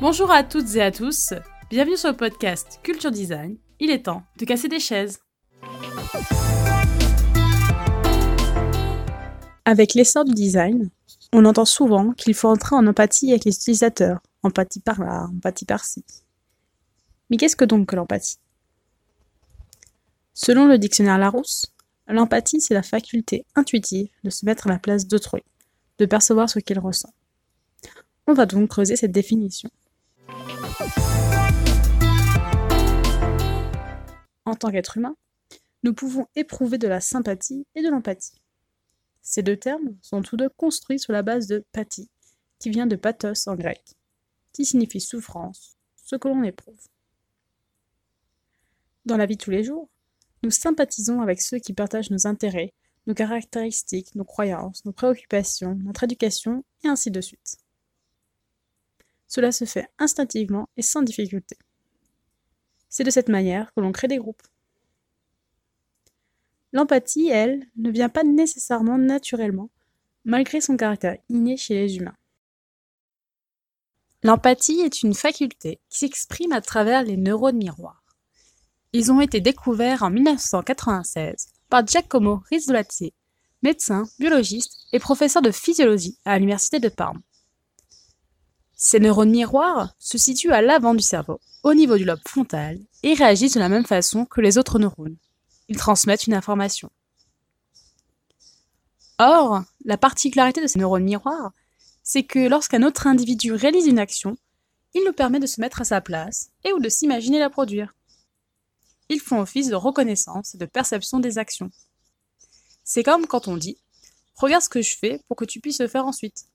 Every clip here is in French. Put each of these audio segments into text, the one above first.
Bonjour à toutes et à tous, bienvenue sur le podcast Culture Design. Il est temps de casser des chaises. Avec l'essor du design, on entend souvent qu'il faut entrer en empathie avec les utilisateurs, empathie par là, empathie par-ci. Mais qu'est-ce que donc que l'empathie? Selon le dictionnaire Larousse, l'empathie c'est la faculté intuitive de se mettre à la place d'autrui, de percevoir ce qu'il ressent. On va donc creuser cette définition. En tant qu'être humain, nous pouvons éprouver de la sympathie et de l'empathie. Ces deux termes sont tous deux construits sur la base de pathie, qui vient de pathos en grec, qui signifie souffrance, ce que l'on éprouve. Dans la vie de tous les jours, nous sympathisons avec ceux qui partagent nos intérêts, nos caractéristiques, nos croyances, nos préoccupations, notre éducation, et ainsi de suite. Cela se fait instinctivement et sans difficulté. C'est de cette manière que l'on crée des groupes. L'empathie, elle, ne vient pas nécessairement naturellement, malgré son caractère inné chez les humains. L'empathie est une faculté qui s'exprime à travers les neurones miroirs. Ils ont été découverts en 1996 par Giacomo Rizzolatti, médecin, biologiste et professeur de physiologie à l'université de Parme. Ces neurones miroirs se situent à l'avant du cerveau, au niveau du lobe frontal, et réagissent de la même façon que les autres neurones ils transmettent une information. Or, la particularité de ces neurones miroirs, c'est que lorsqu'un autre individu réalise une action, il nous permet de se mettre à sa place et ou de s'imaginer la produire. Ils font office de reconnaissance et de perception des actions. C'est comme quand on dit Regarde ce que je fais pour que tu puisses le faire ensuite.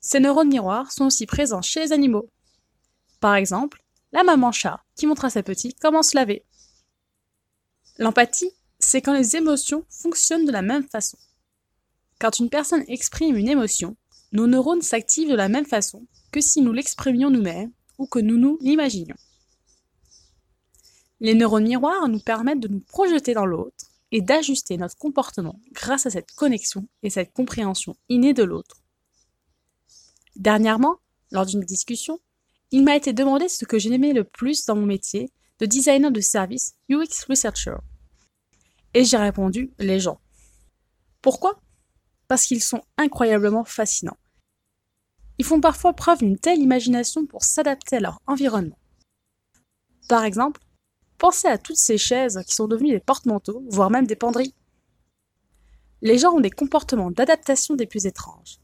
Ces neurones miroirs sont aussi présents chez les animaux. Par exemple, la maman chat qui montre à sa petite comment se laver. L'empathie, c'est quand les émotions fonctionnent de la même façon. Quand une personne exprime une émotion, nos neurones s'activent de la même façon que si nous l'exprimions nous-mêmes ou que nous nous l'imaginions. Les neurones miroirs nous permettent de nous projeter dans l'autre et d'ajuster notre comportement grâce à cette connexion et cette compréhension innée de l'autre. Dernièrement, lors d'une discussion, il m'a été demandé ce que j'aimais le plus dans mon métier de designer de service UX Researcher. Et j'ai répondu les gens. Pourquoi? Parce qu'ils sont incroyablement fascinants. Ils font parfois preuve d'une telle imagination pour s'adapter à leur environnement. Par exemple, pensez à toutes ces chaises qui sont devenues des porte-manteaux, voire même des penderies. Les gens ont des comportements d'adaptation des plus étranges.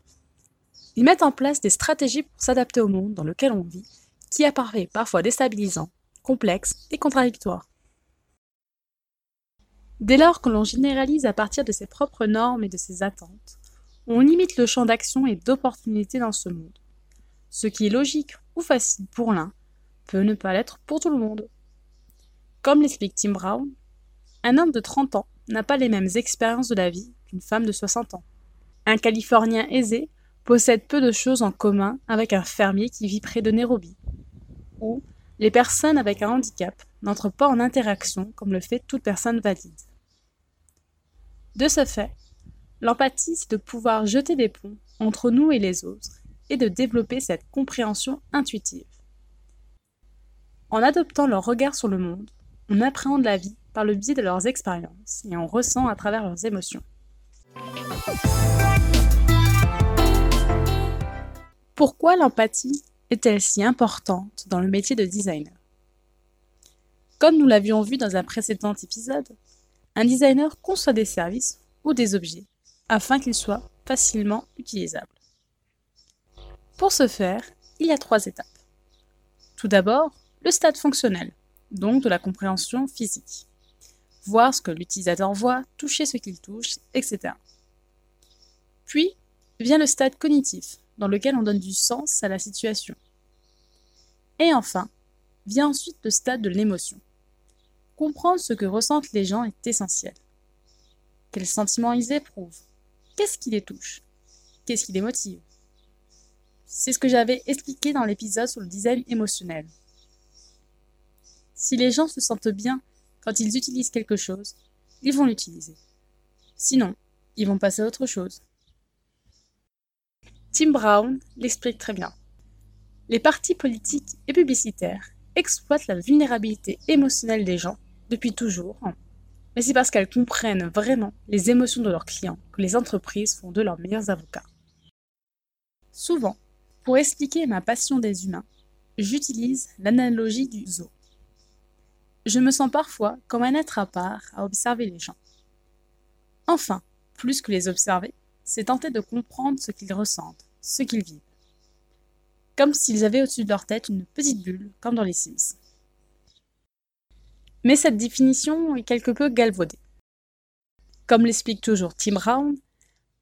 Ils mettent en place des stratégies pour s'adapter au monde dans lequel on vit, qui apparaît parfois déstabilisant, complexe et contradictoire. Dès lors que l'on généralise à partir de ses propres normes et de ses attentes, on limite le champ d'action et d'opportunité dans ce monde. Ce qui est logique ou facile pour l'un peut ne pas l'être pour tout le monde. Comme l'explique Tim Brown, un homme de 30 ans n'a pas les mêmes expériences de la vie qu'une femme de 60 ans. Un Californien aisé possède peu de choses en commun avec un fermier qui vit près de Nairobi. Ou les personnes avec un handicap n'entrent pas en interaction comme le fait toute personne valide. De ce fait, l'empathie, c'est de pouvoir jeter des ponts entre nous et les autres et de développer cette compréhension intuitive. En adoptant leur regard sur le monde, on appréhende la vie par le biais de leurs expériences et on ressent à travers leurs émotions. Pourquoi l'empathie est-elle si importante dans le métier de designer? Comme nous l'avions vu dans un précédent épisode, un designer conçoit des services ou des objets afin qu'ils soient facilement utilisables. Pour ce faire, il y a trois étapes. Tout d'abord, le stade fonctionnel, donc de la compréhension physique. Voir ce que l'utilisateur voit, toucher ce qu'il touche, etc. Puis vient le stade cognitif, dans lequel on donne du sens à la situation. Et enfin, vient ensuite le stade de l'émotion. Comprendre ce que ressentent les gens est essentiel. Quels sentiments ils éprouvent Qu'est-ce qui les touche Qu'est-ce qui les motive C'est ce que j'avais expliqué dans l'épisode sur le design émotionnel. Si les gens se sentent bien quand ils utilisent quelque chose, ils vont l'utiliser. Sinon, ils vont passer à autre chose. Tim Brown l'explique très bien. Les partis politiques et publicitaires exploitent la vulnérabilité émotionnelle des gens depuis toujours, mais c'est parce qu'elles comprennent vraiment les émotions de leurs clients que les entreprises font de leurs meilleurs avocats. Souvent, pour expliquer ma passion des humains, j'utilise l'analogie du zoo. Je me sens parfois comme un être à part à observer les gens. Enfin, plus que les observer, c'est tenter de comprendre ce qu'ils ressentent, ce qu'ils vivent. Comme s'ils avaient au-dessus de leur tête une petite bulle, comme dans les Sims. Mais cette définition est quelque peu galvaudée. Comme l'explique toujours Tim Brown,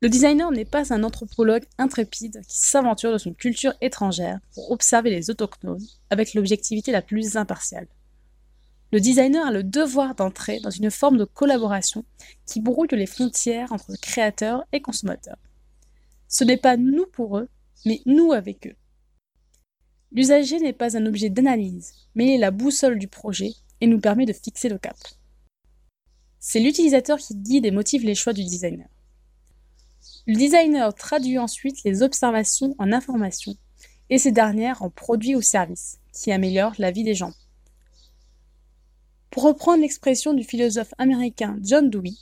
le designer n'est pas un anthropologue intrépide qui s'aventure dans une culture étrangère pour observer les autochtones avec l'objectivité la plus impartiale. Le designer a le devoir d'entrer dans une forme de collaboration qui brouille les frontières entre créateurs et consommateurs. Ce n'est pas nous pour eux, mais nous avec eux. L'usager n'est pas un objet d'analyse, mais il est la boussole du projet et nous permet de fixer le cap. C'est l'utilisateur qui guide et motive les choix du designer. Le designer traduit ensuite les observations en informations et ces dernières en produits ou services qui améliorent la vie des gens. Pour reprendre l'expression du philosophe américain John Dewey,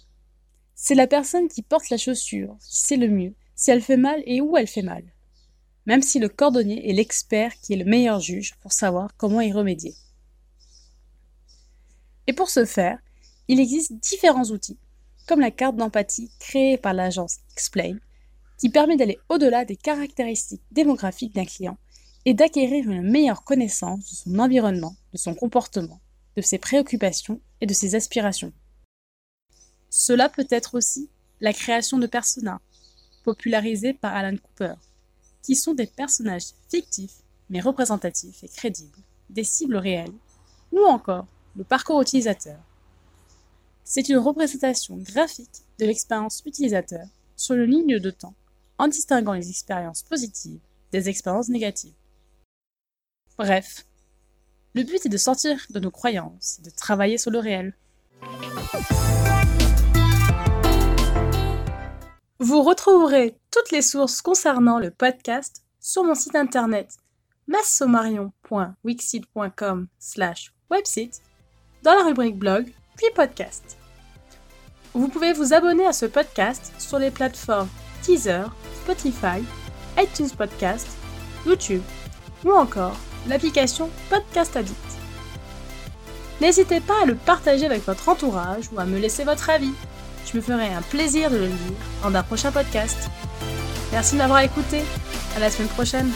c'est la personne qui porte la chaussure qui sait le mieux si elle fait mal et où elle fait mal, même si le cordonnier est l'expert qui est le meilleur juge pour savoir comment y remédier. Et pour ce faire, il existe différents outils comme la carte d'empathie créée par l'agence Explain, qui permet d'aller au-delà des caractéristiques démographiques d'un client et d'acquérir une meilleure connaissance de son environnement, de son comportement, de ses préoccupations et de ses aspirations. Cela peut être aussi la création de personas, popularisés par Alan Cooper, qui sont des personnages fictifs mais représentatifs et crédibles, des cibles réelles, ou encore le parcours utilisateur, c'est une représentation graphique de l'expérience utilisateur sur le ligne de temps en distinguant les expériences positives des expériences négatives. Bref, le but est de sortir de nos croyances et de travailler sur le réel. Vous retrouverez toutes les sources concernant le podcast sur mon site internet massomarion.wixit.com slash website dans la rubrique blog puis podcast. Vous pouvez vous abonner à ce podcast sur les plateformes Teaser, Spotify, iTunes Podcast, YouTube ou encore l'application Podcast Addict. N'hésitez pas à le partager avec votre entourage ou à me laisser votre avis. Je me ferai un plaisir de le lire dans un prochain podcast. Merci de m'avoir écouté. À la semaine prochaine.